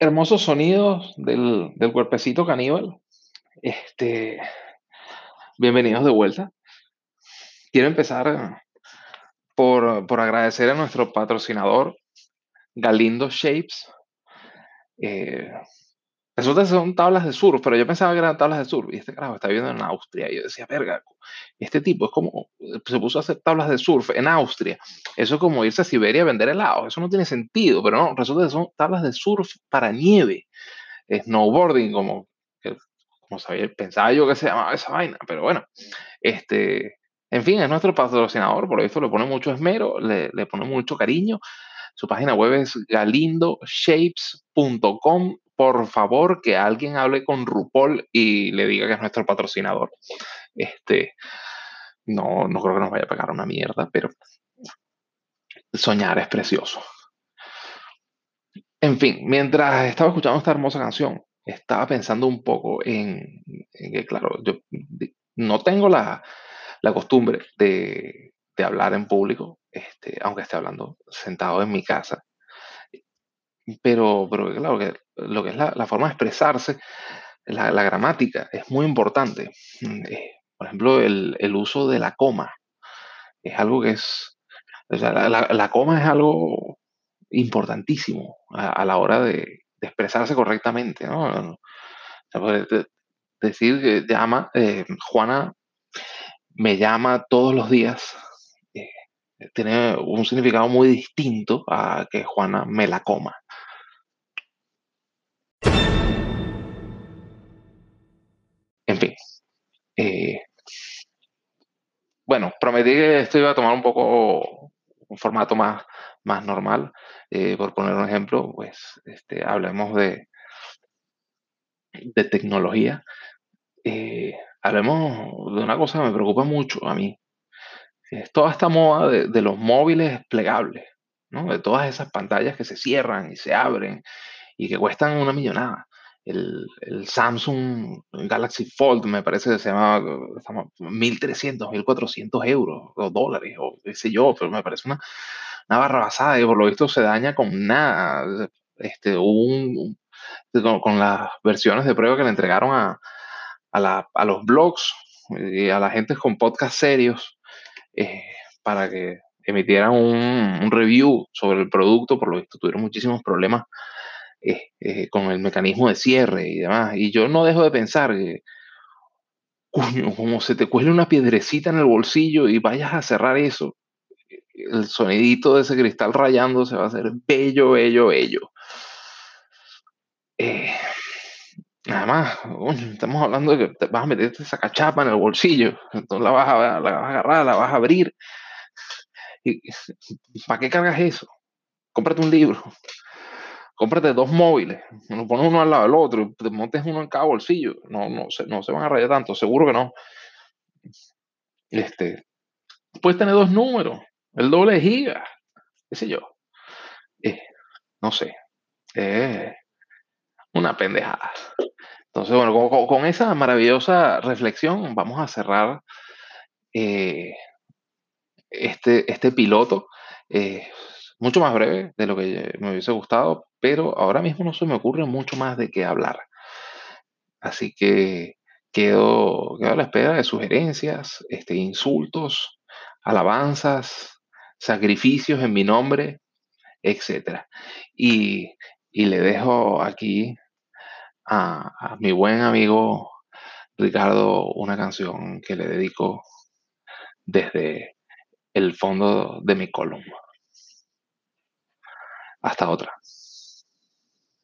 hermosos sonidos del, del cuerpecito caníbal. Este, bienvenidos de vuelta. Quiero empezar por, por agradecer a nuestro patrocinador, Galindo Shapes. Eh, Resulta que son tablas de surf, pero yo pensaba que eran tablas de surf. Y este carajo está viviendo en Austria. Y yo decía, verga, este tipo es como, se puso a hacer tablas de surf en Austria. Eso es como irse a Siberia a vender helados. Eso no tiene sentido, pero no, resulta que son tablas de surf para nieve. Snowboarding, como, como sabía, pensaba yo que se llamaba esa vaina. Pero bueno, este, en fin, es nuestro patrocinador. Por eso le pone mucho esmero, le, le pone mucho cariño. Su página web es galindoshapes.com por favor que alguien hable con RuPaul y le diga que es nuestro patrocinador. Este, no, no creo que nos vaya a pegar una mierda, pero soñar es precioso. En fin, mientras estaba escuchando esta hermosa canción, estaba pensando un poco en, que, claro, yo no tengo la, costumbre de, hablar en público, este, aunque esté hablando sentado en mi casa. Pero, pero claro, que lo que es la, forma de expresarse, la, gramática, es muy importante. Mm, eh, por ejemplo, el, uso de la coma es algo que es, la, coma es algo importantísimo a, la hora de, expresarse correctamente, ¿no? decir que llama, eh, Juana me llama todos los días, eh, tiene un significado muy distinto a que Juana me la coma. Eh, bueno, prometí que esto iba a tomar un poco un formato más, más normal. Eh, por poner un ejemplo, pues este, hablemos de, de tecnología. Eh, hablemos de una cosa que me preocupa mucho a mí. Es toda esta moda de, de los móviles plegables, ¿no? de todas esas pantallas que se cierran y se abren y que cuestan una millonada el, Samsung Galaxy Fold, me parece que se llamaba 1.300, 1.400 euros o dólares o qué sé yo, pero me parece una, una barrabasada y por lo visto se daña con nada. Este, un, con, las versiones de prueba que le entregaron a, a, los blogs y a la gente con podcast serios eh, para que emitieran un, un, review sobre el producto, por lo visto tuvieron muchísimos problemas con el mecanismo de cierre y demás. Y yo no dejo de pensar que, como se te cuele una piedrecita en el bolsillo y vayas a cerrar eso, el sonidito de ese cristal rayando se va a hacer bello, bello, bello. Eh, nada más, estamos hablando de que te vas a meterte esa cachapa en el bolsillo, entonces la vas a, la vas a agarrar, la vas a abrir. ¿Y, ¿Para qué cargas eso? Cómprate un libro cómprate dos móviles, uno pones uno al lado del otro, te montes uno en cada bolsillo. No, no, se, no se van a rayar tanto, seguro que no. Este, puedes tener dos números, el doble de giga, qué sé yo. Eh, no sé. Eh, una pendejada. Entonces, bueno, con, esa maravillosa reflexión vamos a cerrar eh, este, este piloto mucho más breve de lo que hubiese gustado, pero ahora mismo no se me ocurre mucho más de qué hablar. Así que quedo, a la espera de sugerencias, este, insultos, alabanzas, sacrificios en mi nombre, etc. Y, le dejo aquí a, a mi buen amigo Ricardo una canción que le dedico desde el fondo de mi columna. Hasta otra.